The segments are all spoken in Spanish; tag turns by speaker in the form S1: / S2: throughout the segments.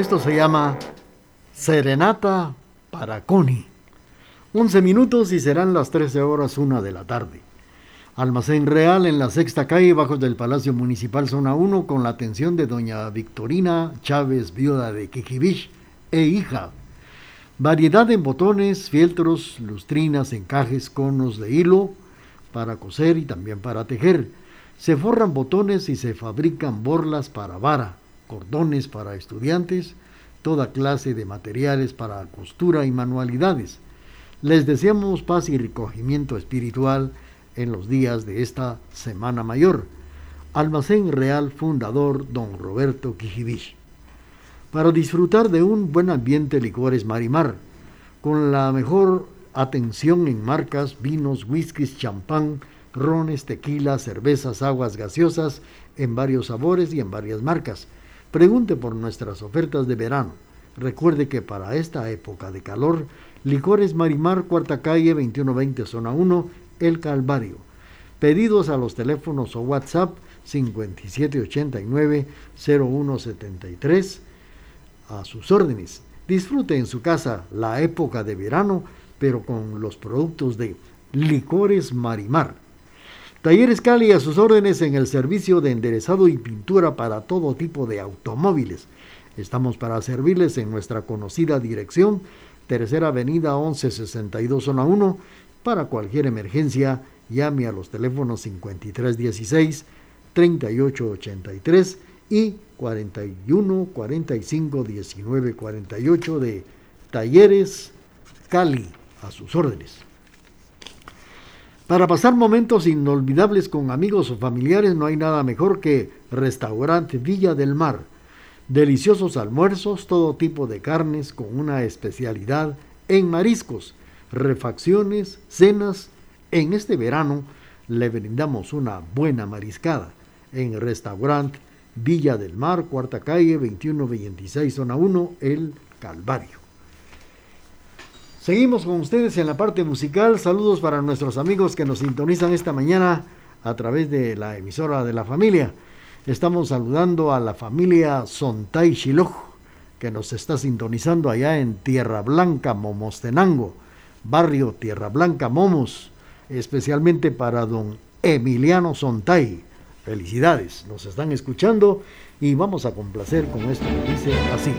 S1: Esto se llama Serenata para Connie. 11 minutos y serán las 13 horas 1 de la tarde. Almacén Real en la sexta calle, bajo del Palacio Municipal Zona 1, con la atención de doña Victorina Chávez, viuda de Quijibich e hija. Variedad en botones, fieltros, lustrinas, encajes, conos de hilo para coser y también para tejer. Se forran botones y se fabrican borlas para vara, cordones para estudiantes, toda clase de materiales para costura y manualidades. Les deseamos paz y recogimiento espiritual en los días de esta Semana Mayor. Almacén Real Fundador Don Roberto Quijibich. Para disfrutar de un buen ambiente licores Marimar, con la mejor atención en marcas, vinos, whiskies, champán, rones, tequilas, cervezas, aguas gaseosas, en varios sabores y en varias marcas. Pregunte por nuestras ofertas de verano. Recuerde que para esta época de calor, Licores Marimar, cuarta calle, 2120, zona 1, El Calvario. Pedidos a los teléfonos o WhatsApp 5789-0173. A sus órdenes. Disfrute en su casa la época de verano, pero con los productos de Licores Marimar. Talleres Cali a sus órdenes en el servicio de enderezado y pintura para todo tipo de automóviles. Estamos para servirles en nuestra conocida dirección, Tercera Avenida 1162 Zona 1. Para cualquier emergencia, llame a los teléfonos 5316 3883 y 41 45 19 48 de Talleres Cali a sus órdenes. Para pasar momentos inolvidables con amigos o familiares no hay nada mejor que Restaurante Villa del Mar. Deliciosos almuerzos, todo tipo de carnes con una especialidad en mariscos, refacciones, cenas. En este verano le brindamos una buena mariscada en Restaurante Villa del Mar, cuarta calle, 2126, zona 1, El Calvario. Seguimos con ustedes en la parte musical. Saludos para nuestros amigos que nos sintonizan esta mañana a través de la emisora de la familia. Estamos saludando a la familia Sontay Shiloj, que nos está sintonizando allá en Tierra Blanca, Momostenango, barrio Tierra Blanca, Momos, especialmente para don Emiliano Sontay. Felicidades, nos están escuchando y vamos a complacer con esto que dice así.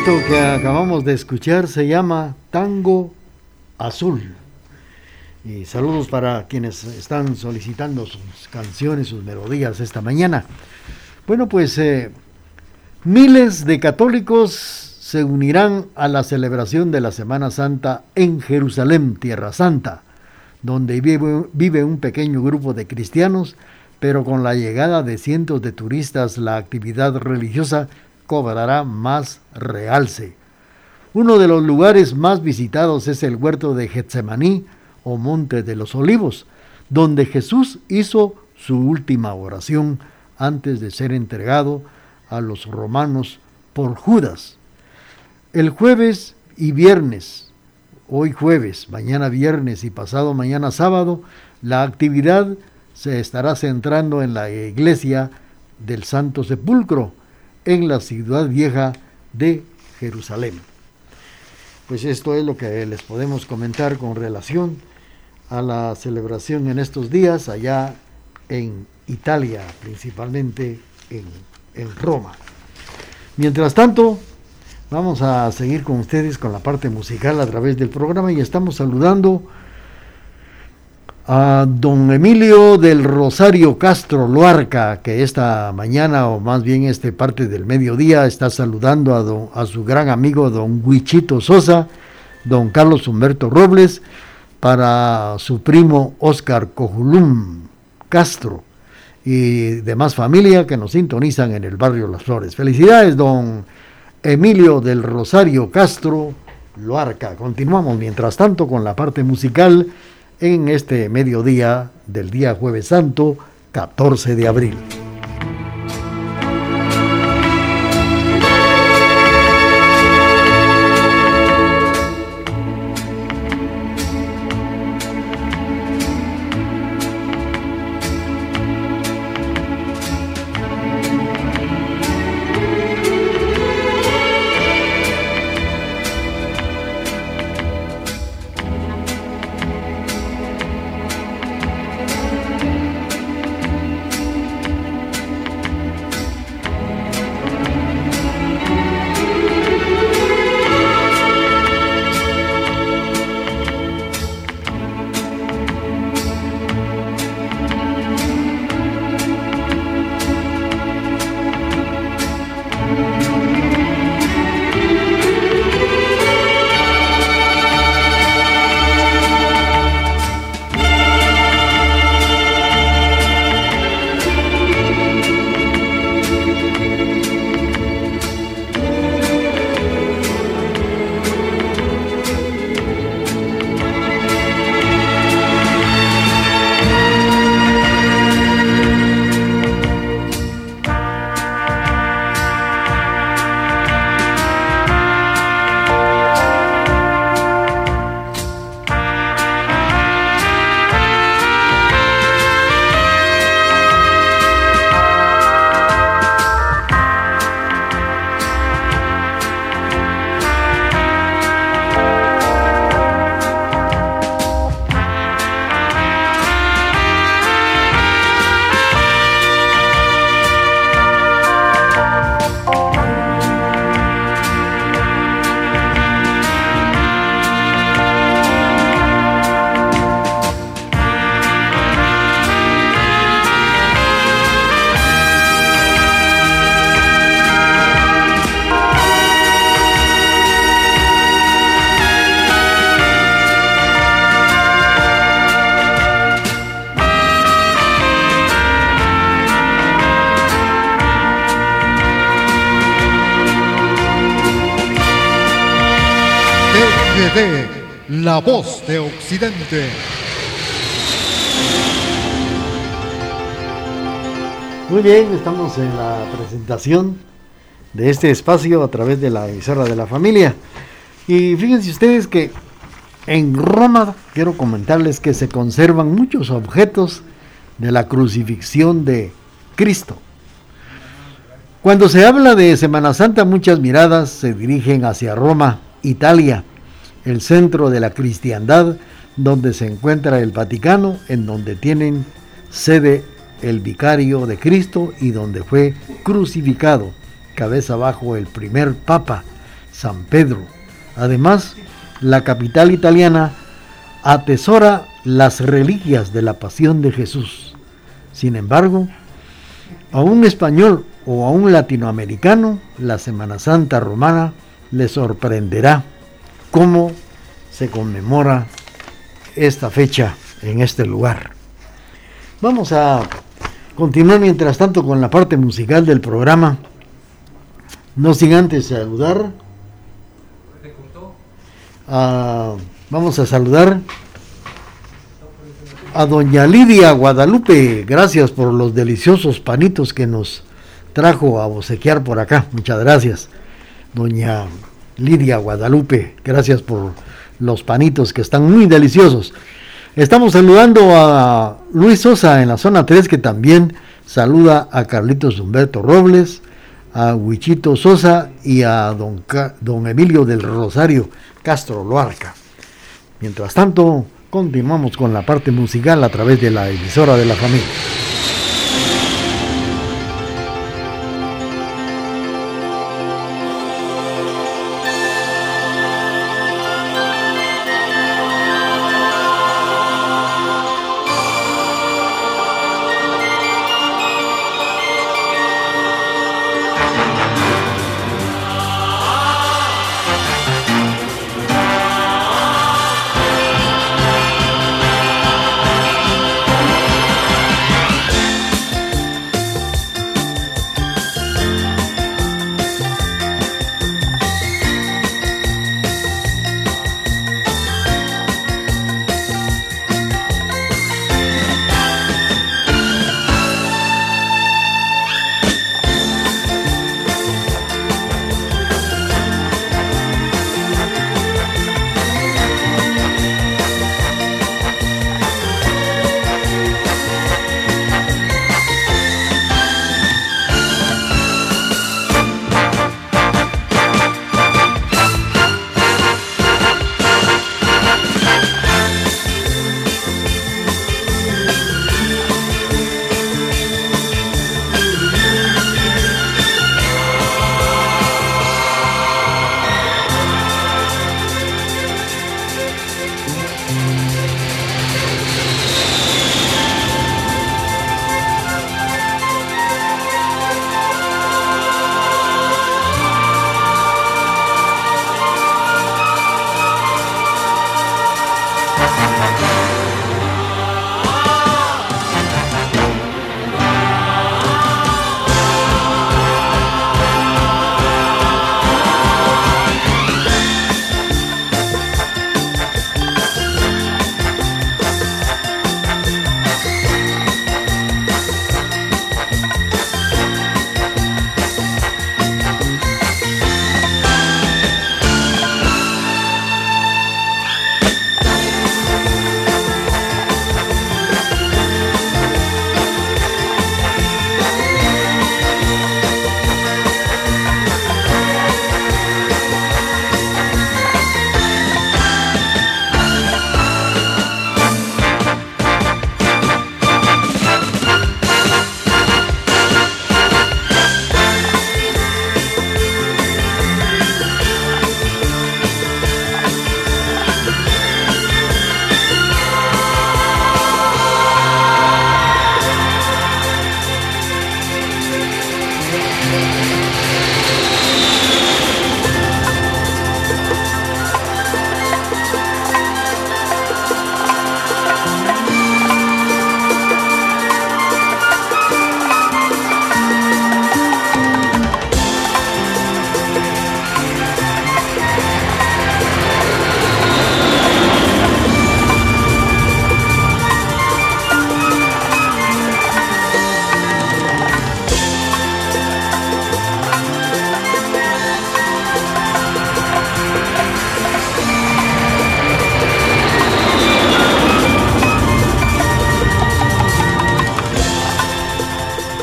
S1: Esto que acabamos de escuchar se llama Tango Azul. Y saludos para quienes están solicitando sus canciones, sus melodías esta mañana. Bueno, pues eh, miles de católicos se unirán a la celebración de la Semana Santa en Jerusalén, Tierra Santa, donde vive, vive un pequeño grupo de cristianos, pero con la llegada de cientos de turistas la actividad religiosa cobrará más realce. Uno de los lugares más visitados es el huerto de Getsemaní o Monte de los Olivos, donde Jesús hizo su última oración antes de ser entregado a los romanos por Judas. El jueves y viernes, hoy jueves, mañana viernes y pasado mañana sábado, la actividad se estará centrando en la iglesia del Santo Sepulcro, en la ciudad vieja de Jerusalén. Pues esto es lo que les podemos comentar con relación a la celebración en estos días allá en Italia, principalmente en, en Roma. Mientras tanto, vamos a seguir con ustedes con la parte musical a través del programa y estamos saludando a don Emilio del Rosario Castro Loarca, que esta mañana, o más bien este parte del mediodía, está saludando a, a su gran amigo don Huichito Sosa, don Carlos Humberto Robles, para su primo Oscar Cojulum Castro y demás familia que nos sintonizan en el barrio Las Flores. Felicidades, don Emilio del Rosario Castro Loarca. Continuamos mientras tanto con la parte musical en este mediodía del día jueves santo, 14 de abril.
S2: Voz de Occidente.
S1: Muy bien, estamos en la presentación de este espacio a través de la emisora de la familia. Y fíjense ustedes que en Roma quiero comentarles que se conservan muchos objetos de la crucifixión de Cristo. Cuando se habla de Semana Santa, muchas miradas se dirigen hacia Roma, Italia, el centro de la cristiandad, donde se encuentra el Vaticano, en donde tienen sede el vicario de Cristo y donde fue crucificado, cabeza abajo el primer papa, San Pedro. Además, la capital italiana atesora las reliquias de la pasión de Jesús. Sin embargo, a un español o a un latinoamericano, la Semana Santa romana le sorprenderá cómo se conmemora esta fecha en este lugar. Vamos a continuar mientras tanto con la parte musical del programa. No sin antes saludar. vamos a saludar a doña Lidia Guadalupe. Gracias por los deliciosos panitos que nos trajo a bocequear por acá. Muchas gracias. Doña Lidia Guadalupe, gracias por los panitos que están muy deliciosos. Estamos saludando a Luis Sosa en la zona 3 que también saluda a Carlitos Humberto Robles, a Huichito Sosa y a don, don Emilio del Rosario Castro Loarca. Mientras tanto, continuamos con la parte musical a través de la emisora de la familia.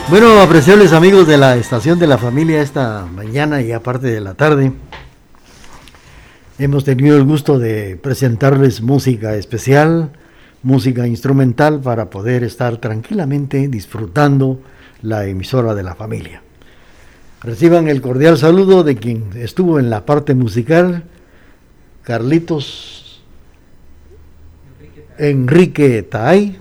S1: Bueno, apreciables amigos de la estación de la familia esta mañana y aparte de la tarde, hemos tenido el gusto de presentarles música especial, música instrumental para poder estar tranquilamente disfrutando la emisora de la familia. Reciban el cordial saludo de quien estuvo en la parte musical, Carlitos Enrique Taay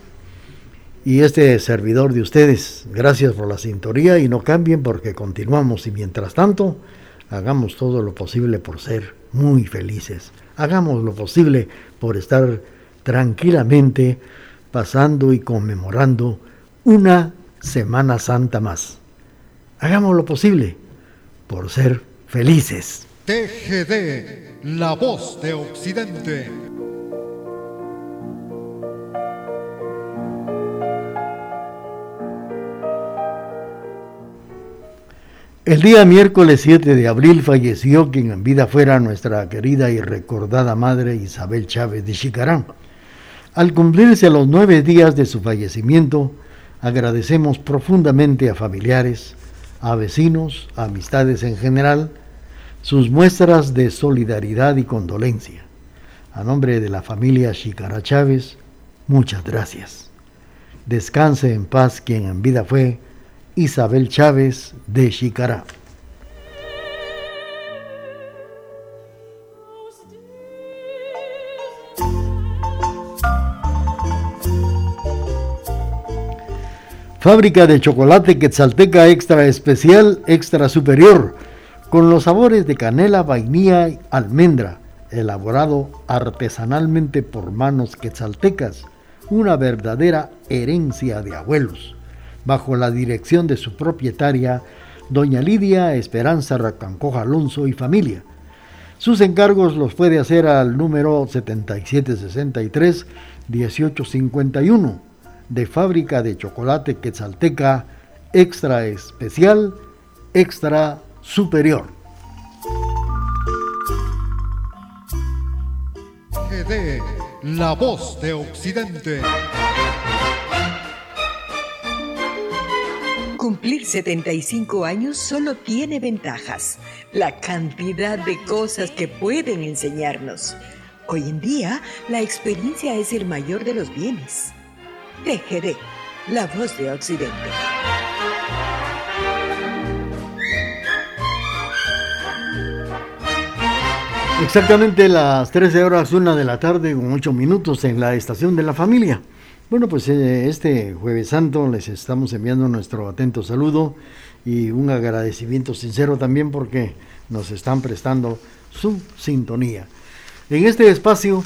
S1: y este servidor de ustedes. Gracias por la sintonía y no cambien porque continuamos y mientras tanto hagamos todo lo posible por ser muy felices. Hagamos lo posible por estar tranquilamente pasando y conmemorando una Semana Santa más. Hagamos lo posible por ser felices.
S2: TGD, la voz de Occidente.
S1: El día miércoles 7 de abril falleció quien en vida fuera nuestra querida y recordada madre Isabel Chávez de Chicarán. Al cumplirse los nueve días de su fallecimiento, agradecemos profundamente a familiares, a vecinos, a amistades en general, sus muestras de solidaridad y condolencia. A nombre de la familia Chicara Chávez, muchas gracias. Descanse en paz quien en vida fue Isabel Chávez de Chicará. Fábrica de chocolate Quetzalteca Extra Especial Extra Superior, con los sabores de canela, vainilla y almendra, elaborado artesanalmente por manos quetzaltecas, una verdadera herencia de abuelos bajo la dirección de su propietaria, doña Lidia Esperanza Racancoja Alonso y familia. Sus encargos los puede hacer al número 7763-1851 de Fábrica de Chocolate Quetzalteca Extra Especial, Extra Superior.
S2: La voz de Occidente.
S3: Cumplir 75 años solo tiene ventajas, la cantidad de cosas que pueden enseñarnos. Hoy en día, la experiencia es el mayor de los bienes. TGD, la voz de Occidente.
S1: Exactamente las 13 horas, una de la tarde, con 8 minutos en la estación de la familia. Bueno, pues eh, este jueves santo les estamos enviando nuestro atento saludo y un agradecimiento sincero también porque nos están prestando su sintonía. En este espacio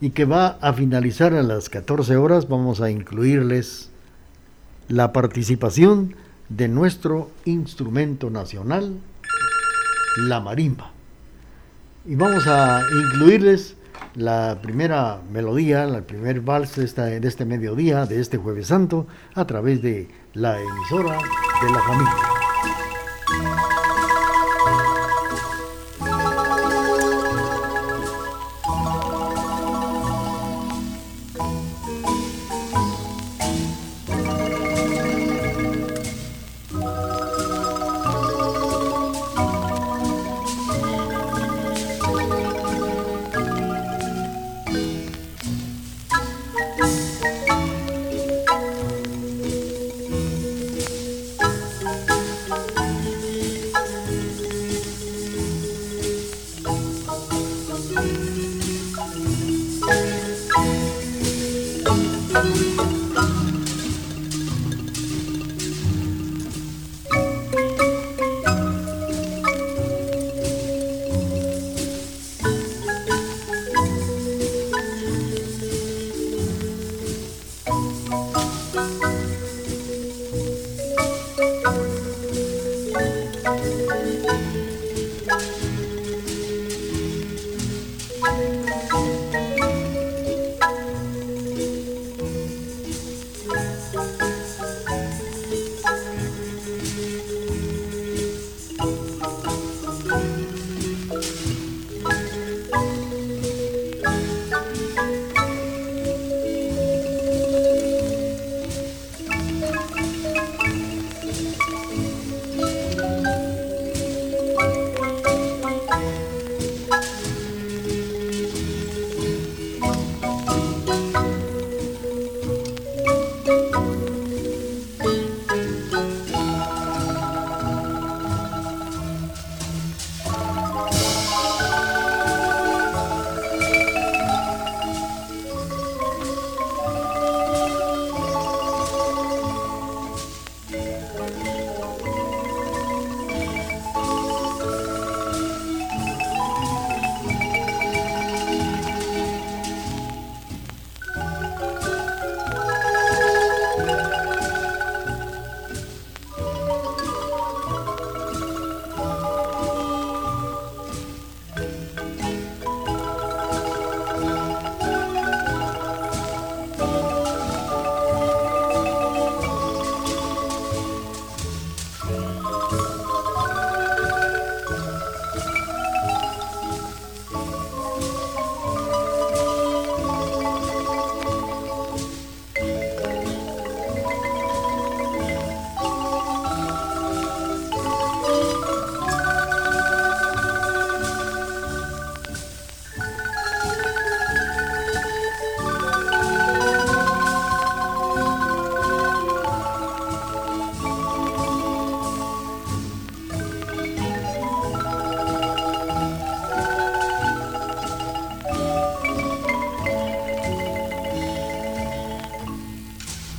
S1: y que va a finalizar a las 14 horas vamos a incluirles la participación de nuestro instrumento nacional, la marimba. Y vamos a incluirles la primera melodía, el primer vals de, de este mediodía, de este jueves santo, a través de la emisora de la familia.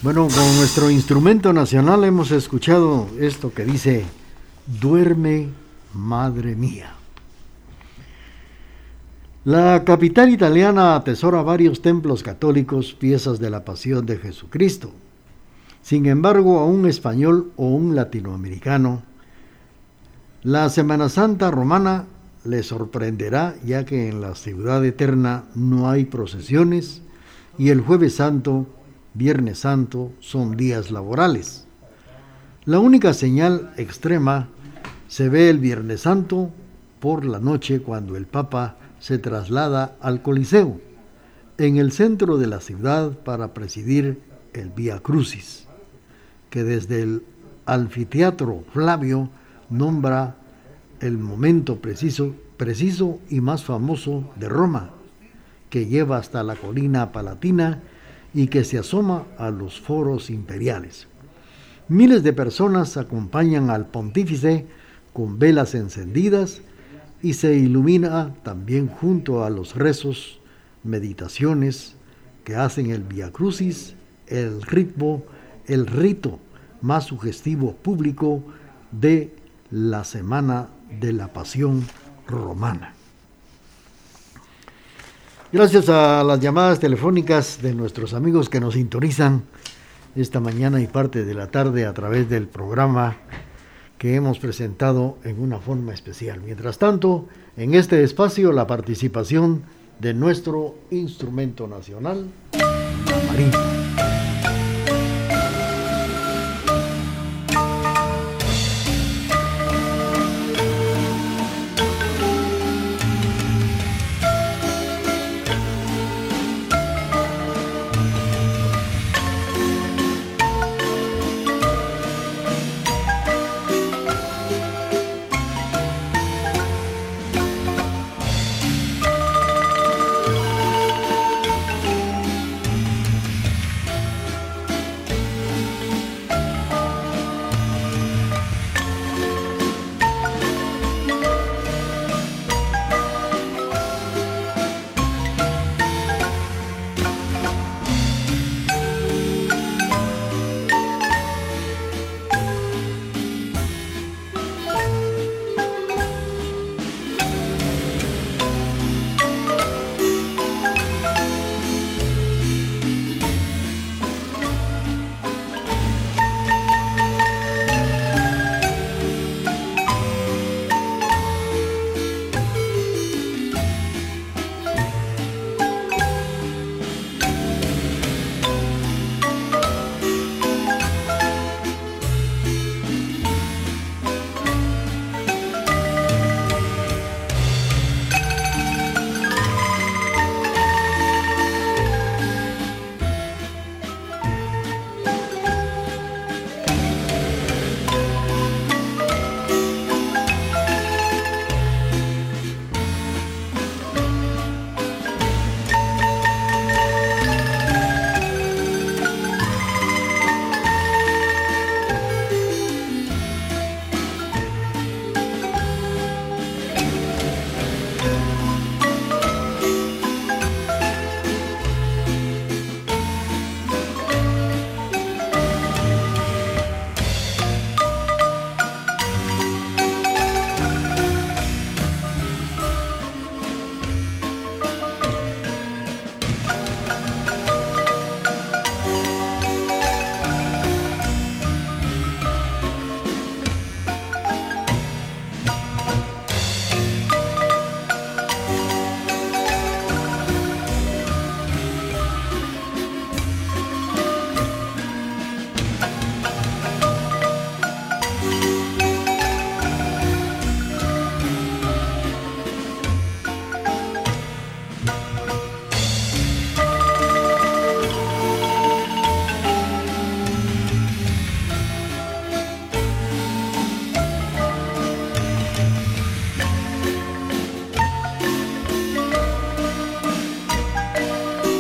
S1: Bueno, con nuestro instrumento nacional hemos escuchado esto que dice, duerme, madre mía. La capital italiana atesora varios templos católicos, piezas de la pasión de Jesucristo. Sin embargo, a un español o un latinoamericano, la Semana Santa romana le sorprenderá ya que en la ciudad eterna no hay procesiones y el jueves santo Viernes Santo son días laborales. La única señal extrema se ve el Viernes Santo por la noche cuando el Papa se traslada al Coliseo, en el centro de la ciudad para presidir el Vía Crucis, que desde el anfiteatro Flavio nombra el momento preciso, preciso y más famoso de Roma, que lleva hasta la colina palatina y que se asoma a los foros imperiales. Miles de personas acompañan al pontífice con velas encendidas y se ilumina también junto a los rezos, meditaciones que hacen el Via Crucis, el ritmo, el rito más sugestivo público de la Semana de la Pasión Romana. Gracias a las llamadas telefónicas de nuestros amigos que nos sintonizan esta mañana y parte de la tarde a través del programa que hemos presentado en una forma especial. Mientras tanto, en este espacio la participación de nuestro instrumento nacional, la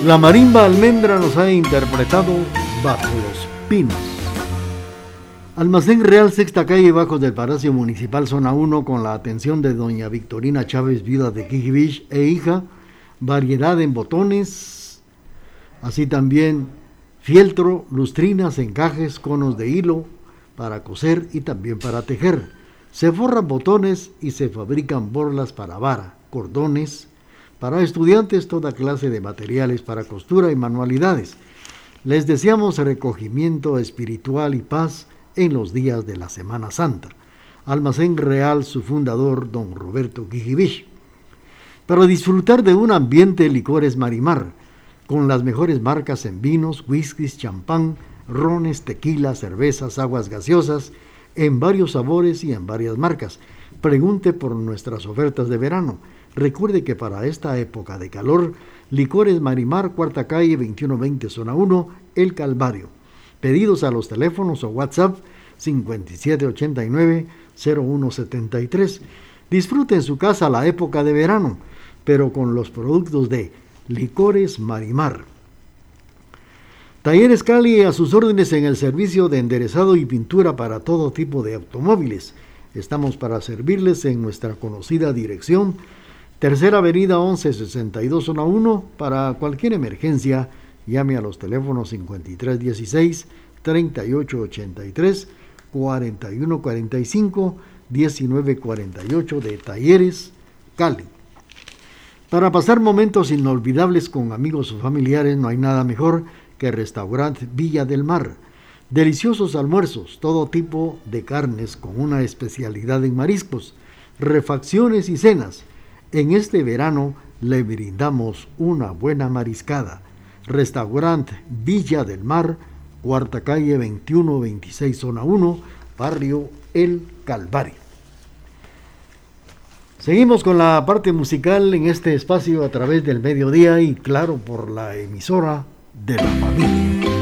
S1: La marimba almendra nos ha interpretado Bajo los Pinos. Almacén Real, sexta calle, bajo del Palacio Municipal, zona 1, con la atención de doña Victorina Chávez, viuda de Kijibich e hija, variedad en botones, así también fieltro, lustrinas, encajes, conos de hilo para coser y también para tejer. Se forran botones y se fabrican borlas para vara, cordones, para estudiantes toda clase de materiales para costura y manualidades. Les deseamos recogimiento espiritual y paz en los días de la Semana Santa. Almacén Real, su fundador, don Roberto Quijibich. Para disfrutar de un ambiente licores Marimar, con las mejores marcas en vinos, whiskies, champán, rones, tequila, cervezas, aguas gaseosas, en varios sabores y en varias marcas. Pregunte por nuestras ofertas de verano. Recuerde que para esta época de calor, Licores Marimar, cuarta calle 2120, zona 1, El Calvario. Pedidos a los teléfonos o WhatsApp 5789-0173. Disfrute en su casa la época de verano, pero con los productos de Licores Marimar. Talleres Cali a sus órdenes en el servicio de enderezado y pintura para todo tipo de automóviles. Estamos para servirles en nuestra conocida dirección, Tercera Avenida 1162 Zona 1, para cualquier emergencia, llame a los teléfonos 5316 3883 4145 1948 de Talleres Cali. Para pasar momentos inolvidables con amigos o familiares no hay nada mejor que Restaurante Villa del Mar. Deliciosos almuerzos, todo tipo de carnes con una especialidad en mariscos, refacciones y cenas. En este verano le brindamos una buena mariscada. Restaurante Villa del Mar, cuarta calle 2126 zona 1, barrio El Calvario. Seguimos con la parte musical en este espacio a través del mediodía y claro por la emisora de la familia.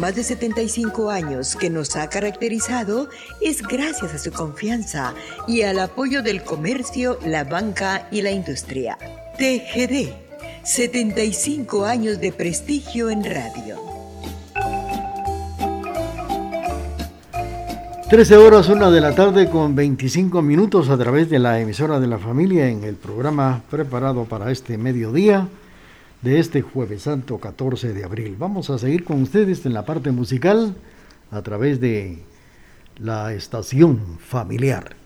S3: Más de 75 años que nos ha caracterizado es gracias a su confianza y al apoyo del comercio, la banca y la industria. TGD, 75 años de prestigio en radio.
S1: 13 horas, una de la tarde con 25 minutos a través de la emisora de la familia en el programa preparado para este mediodía de este jueves santo 14 de abril. Vamos a seguir con ustedes en la parte musical a través de la estación familiar.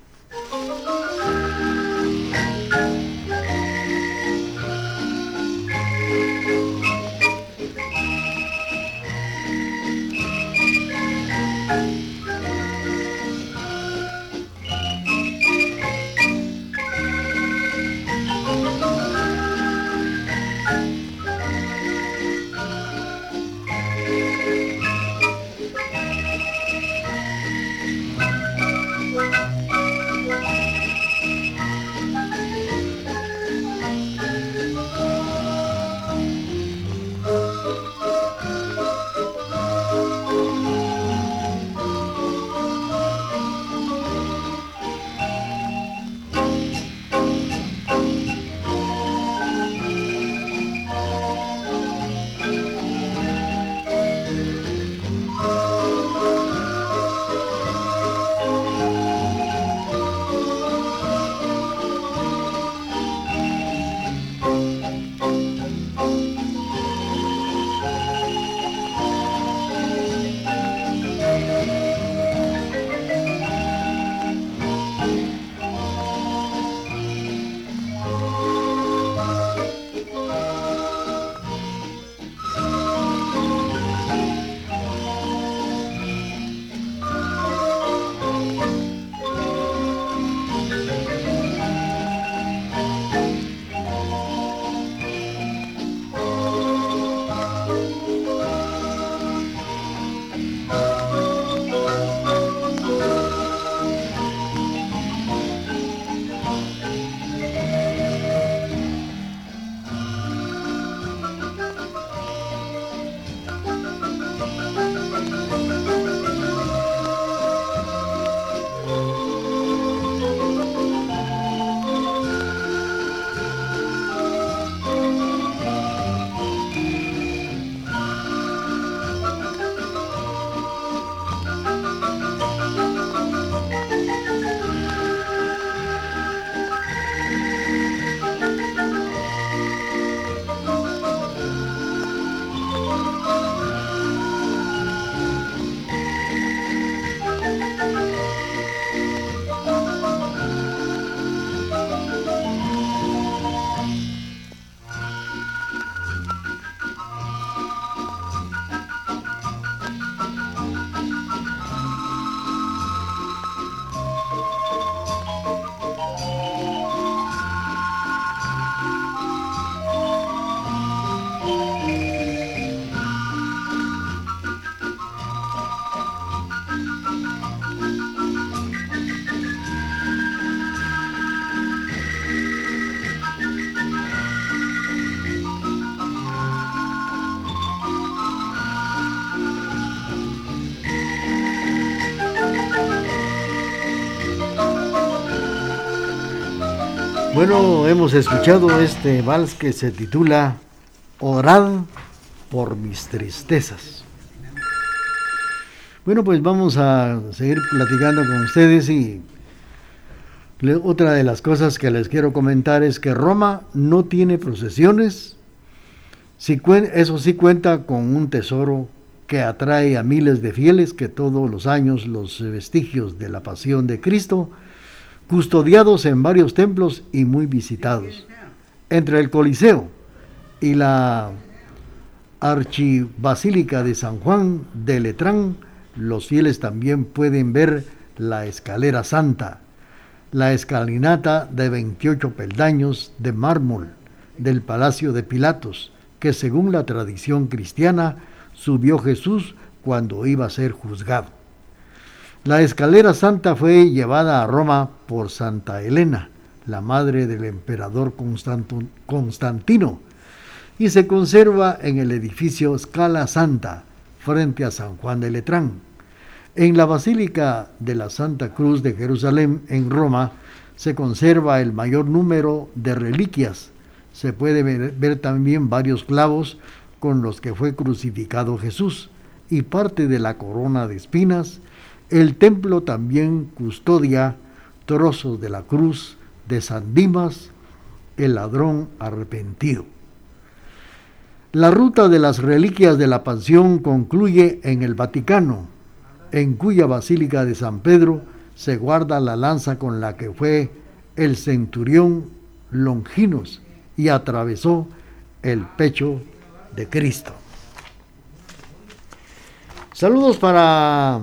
S1: Bueno, hemos escuchado este vals que se titula Orad por mis tristezas. Bueno, pues vamos a seguir platicando con ustedes y otra de las cosas que les quiero comentar es que Roma no tiene procesiones, eso sí cuenta con un tesoro que atrae a miles de fieles que todos los años los vestigios de la pasión de Cristo custodiados en varios templos y muy visitados. Entre el Coliseo y la Archibasílica de San Juan de Letrán, los fieles también pueden ver la escalera santa, la escalinata de 28 peldaños de mármol del Palacio de Pilatos, que según la tradición cristiana subió Jesús cuando iba a ser juzgado. La escalera santa fue llevada a Roma por Santa Elena, la madre del emperador Constantino, y se conserva en el edificio Scala Santa, frente a San Juan de Letrán. En la Basílica de la Santa Cruz de Jerusalén, en Roma, se conserva el mayor número de reliquias. Se puede ver, también varios clavos con los que fue crucificado Jesús y parte de la corona de espinas. El templo también custodia trozos de la cruz de San Dimas, el ladrón arrepentido. La ruta de las reliquias de la Pasión concluye en el Vaticano, en cuya Basílica de San Pedro se guarda la lanza con la que fue el centurión Longinos y atravesó el pecho de Cristo. Saludos para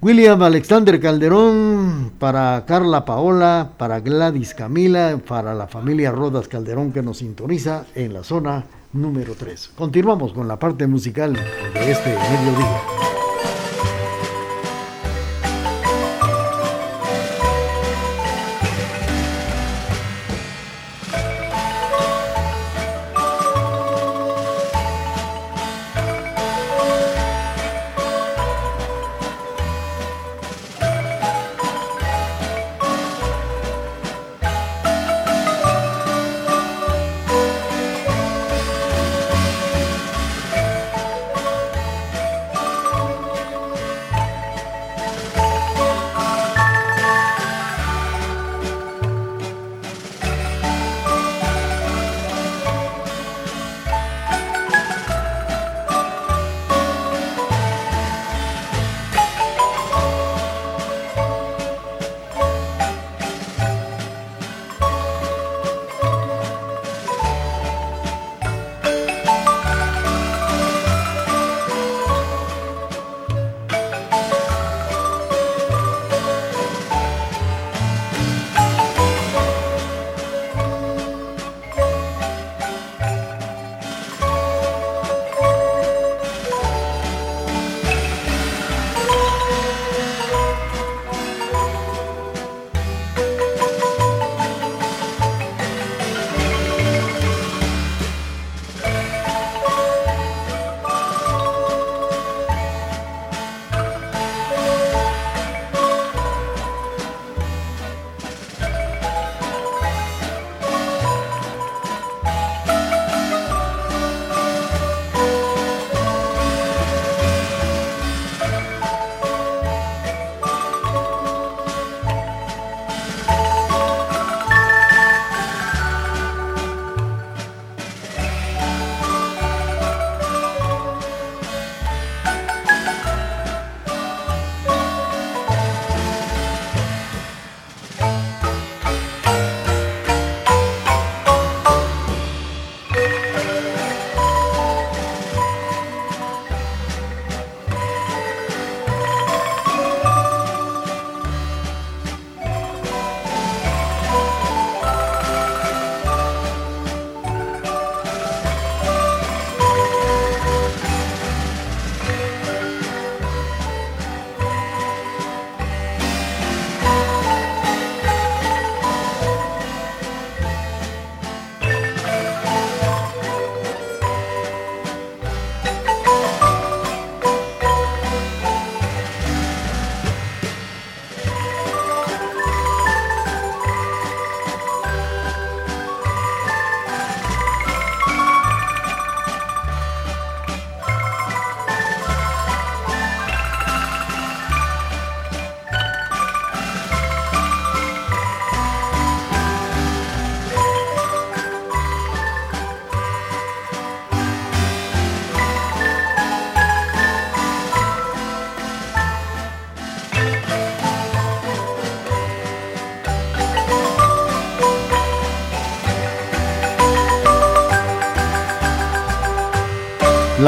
S1: William Alexander Calderón, para Carla Paola, para Gladys Camila, para la familia Rodas Calderón que nos sintoniza en la zona número 3. Continuamos con la parte musical de este mediodía.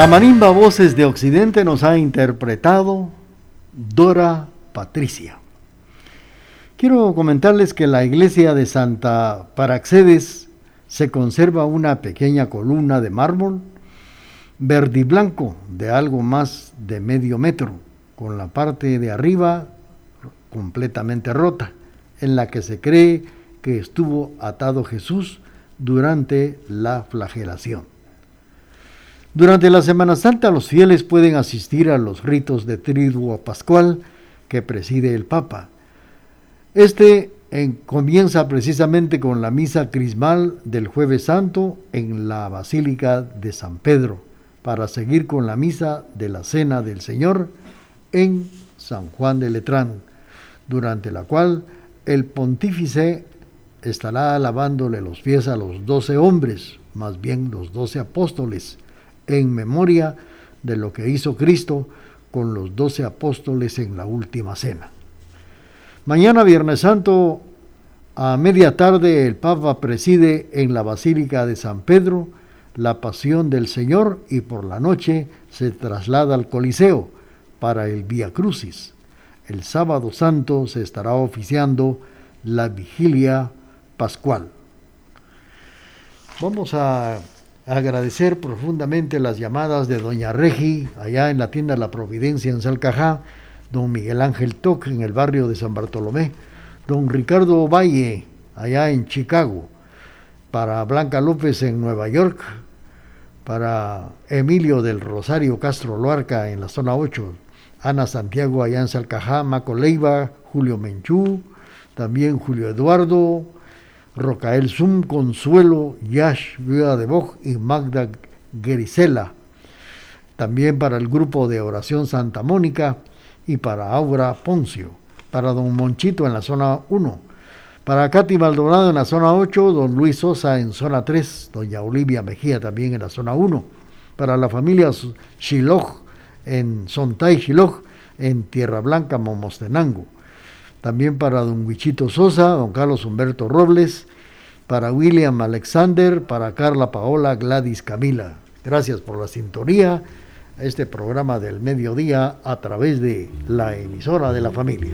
S1: La marimba Voces de Occidente nos ha interpretado Dora Patricia. Quiero comentarles que la iglesia de Santa Paraxedes se conserva una pequeña columna de mármol verde y blanco de algo más de medio metro, con la parte de arriba completamente rota, en la que se cree que estuvo atado Jesús durante la flagelación. Durante la Semana Santa los fieles pueden asistir a los ritos de triduo pascual que preside el Papa. Este comienza precisamente con la misa crismal del jueves santo en la Basílica de San Pedro, para seguir con la misa de la Cena del Señor en San Juan de Letrán, durante la cual el pontífice estará lavándole los pies a los doce hombres, más bien los doce apóstoles, en memoria de lo que hizo Cristo con los doce apóstoles en la última cena. Mañana Viernes Santo, a media tarde, el Papa preside en la Basílica de San Pedro la Pasión del Señor y por la noche se traslada al Coliseo para el Vía Crucis. El sábado santo se estará oficiando la vigilia pascual. Vamos a agradecer profundamente las llamadas de Doña Regi, allá en la tienda La Providencia en Salcajá, don Miguel Ángel Toc en el barrio de San Bartolomé, don Ricardo Valle, allá en Chicago, para Blanca López en Nueva York, para Emilio del Rosario Castro Loarca en la zona 8, Ana Santiago allá en Salcajá, Maco Leiva, Julio Menchú, también Julio Eduardo, Rocael Zum, Consuelo, Yash Viuda de Boj y Magda Gerisela. También para el grupo de oración Santa Mónica y para Aura Poncio. Para don Monchito en la zona 1. Para Katy Maldonado en la zona 8, don Luis Sosa en zona 3, doña Olivia Mejía también en la zona 1. Para la familia Shiloh en Sontay Shiloh en Tierra Blanca, Momostenango también para don Huichito Sosa, don Carlos Humberto Robles, para William Alexander, para Carla Paola Gladys Camila. Gracias por la sintonía a este programa del mediodía a través de la emisora de la familia.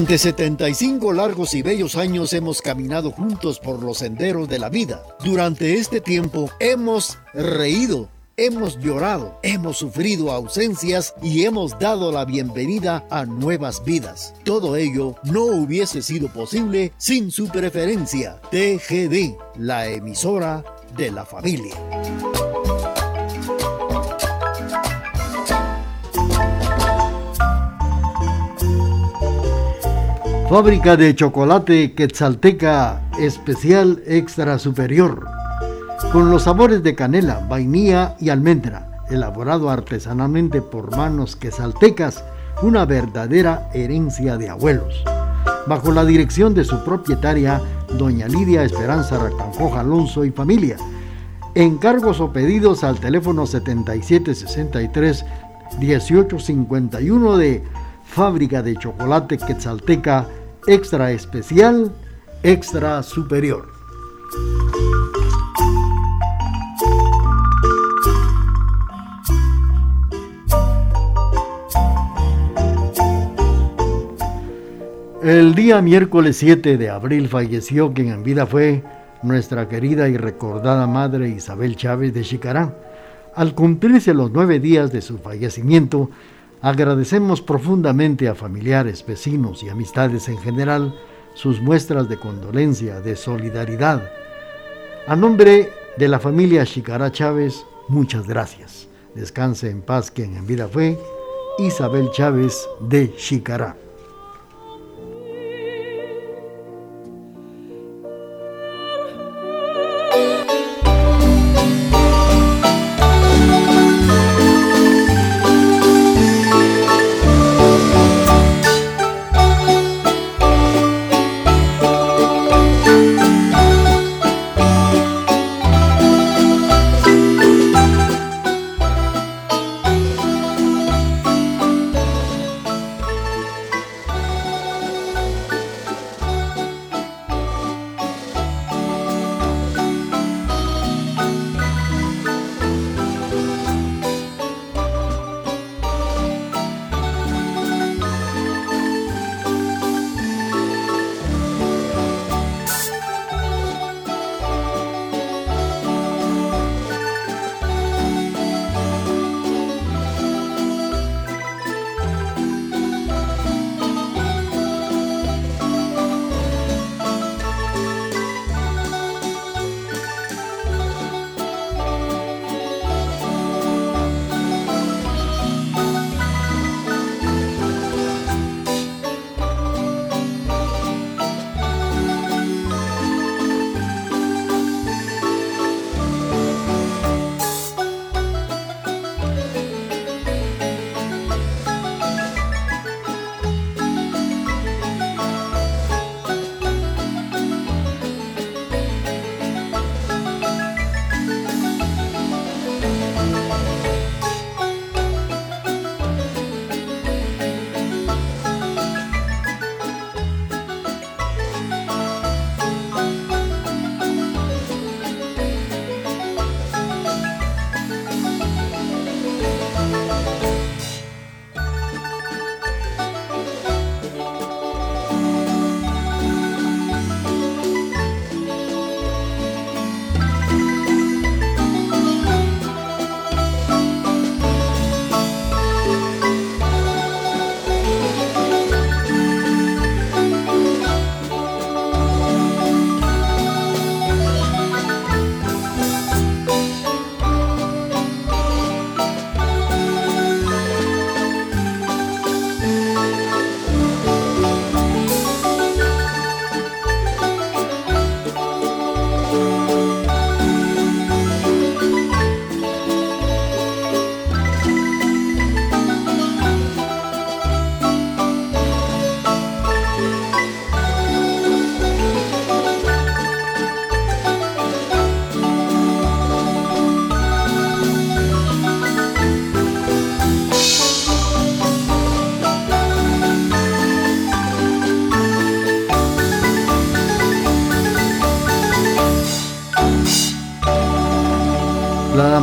S1: Durante 75 largos y bellos años hemos caminado juntos por los senderos de la vida. Durante este tiempo hemos reído, hemos llorado, hemos sufrido ausencias y hemos dado la bienvenida a nuevas vidas. Todo ello no hubiese sido posible sin su preferencia. TGD, la emisora de la familia. Fábrica de chocolate Quetzalteca Especial Extra Superior. Con los sabores de canela, vainilla y almendra. Elaborado artesanalmente por manos quetzaltecas, una verdadera herencia de abuelos. Bajo la dirección de su propietaria, doña Lidia Esperanza Racanjoja Alonso y familia. Encargos o pedidos al teléfono 7763 1851 de Fábrica de Chocolate Quetzalteca extra especial, extra superior. El día miércoles 7 de abril falleció quien en vida fue nuestra querida y recordada madre Isabel Chávez de Chicarán. Al cumplirse los nueve días de su fallecimiento, Agradecemos profundamente a familiares, vecinos y amistades en general sus muestras de condolencia, de solidaridad. A nombre de la familia Chicará Chávez, muchas gracias. Descanse en paz quien en vida fue Isabel Chávez de Chicará.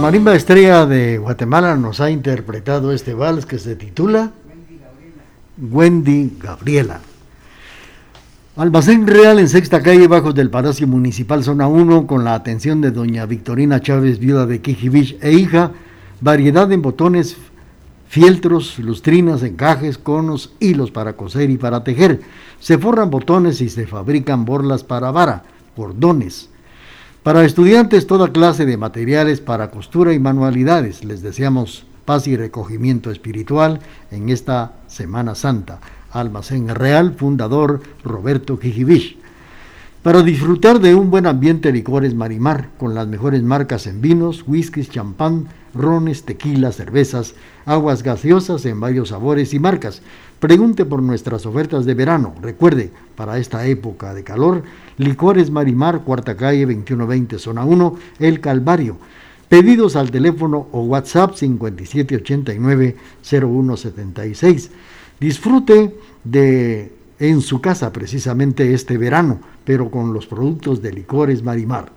S1: Marimba estrella de Guatemala nos ha interpretado este vals que se titula Wendy Gabriela. Almacén Real en Sexta Calle, bajo del Palacio Municipal Zona 1, con la atención de doña Victorina Chávez, viuda de Kijibich e hija, variedad en botones, fieltros, lustrinas, encajes, conos, hilos para coser y para tejer. Se forran botones y se fabrican borlas para vara, cordones. Para estudiantes, toda clase de materiales para costura y manualidades. Les deseamos paz y recogimiento espiritual en esta Semana Santa. Almacén Real, fundador Roberto Kijibich. Para disfrutar de un buen ambiente licores Marimar, con las mejores marcas en vinos, whiskies, champán, rones, tequilas, cervezas, aguas gaseosas en varios sabores y marcas. Pregunte por nuestras ofertas de verano. Recuerde, para esta época de calor, Licores Marimar, cuarta calle 2120, zona 1, El Calvario. Pedidos al teléfono o WhatsApp 5789-0176. Disfrute de en su casa precisamente este verano, pero con los productos de licores Marimar.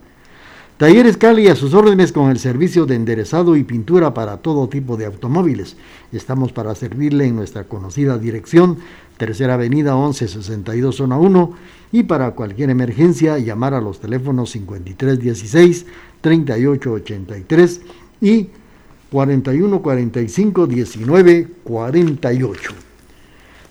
S1: Talleres Cali a sus órdenes con el servicio de enderezado y pintura para todo tipo de automóviles. Estamos para servirle en nuestra conocida dirección, Tercera Avenida 1162 Zona 1, y para cualquier emergencia llamar a los teléfonos 5316 3883 y 4145 1948.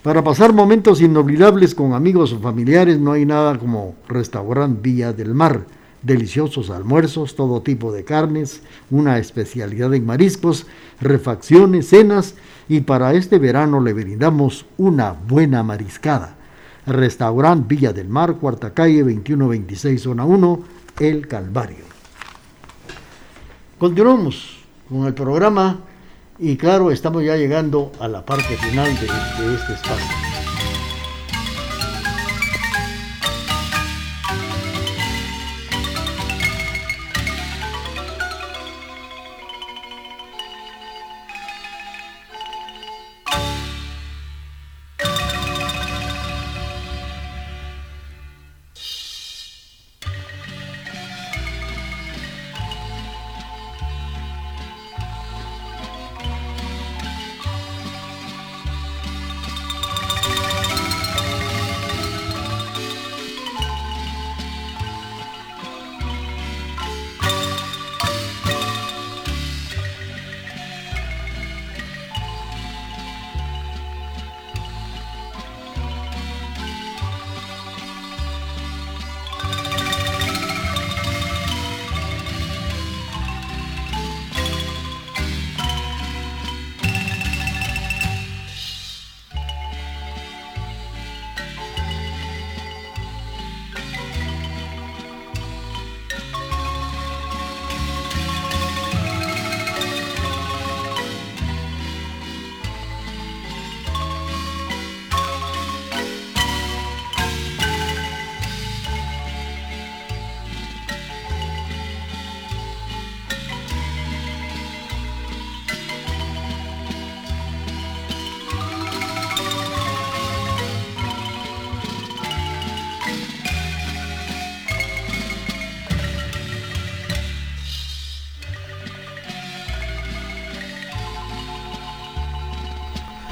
S1: Para pasar momentos inolvidables con amigos o familiares no hay nada como Restaurant Villa del Mar deliciosos almuerzos, todo tipo de carnes, una especialidad en mariscos, refacciones, cenas y para este verano le brindamos una buena mariscada. Restaurant Villa del Mar, cuarta calle, 2126, zona 1, El Calvario. Continuamos con el programa y claro, estamos ya llegando a la parte final de, de este espacio.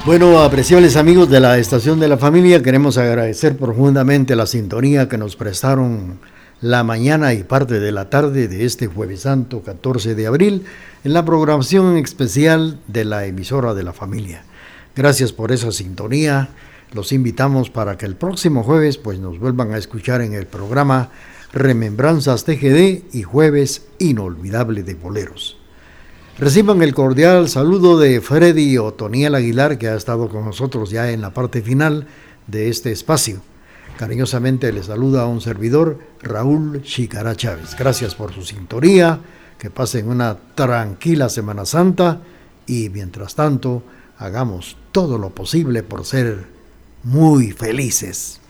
S1: Bueno, apreciables amigos de la Estación de la Familia, queremos agradecer profundamente la sintonía que nos prestaron la mañana y parte de la tarde de este jueves santo 14 de abril en la programación especial de la emisora de la familia. Gracias por esa sintonía. Los invitamos para que el próximo jueves pues nos vuelvan a escuchar en el programa Remembranzas TGD y Jueves Inolvidable de Boleros. Reciban el cordial saludo de Freddy Otoniel Aguilar, que ha estado con nosotros ya en la parte final de este espacio. Cariñosamente le saluda a un servidor, Raúl Chicara Chávez. Gracias por su sintonía, que pasen una tranquila Semana Santa y mientras tanto hagamos todo lo posible por ser muy felices.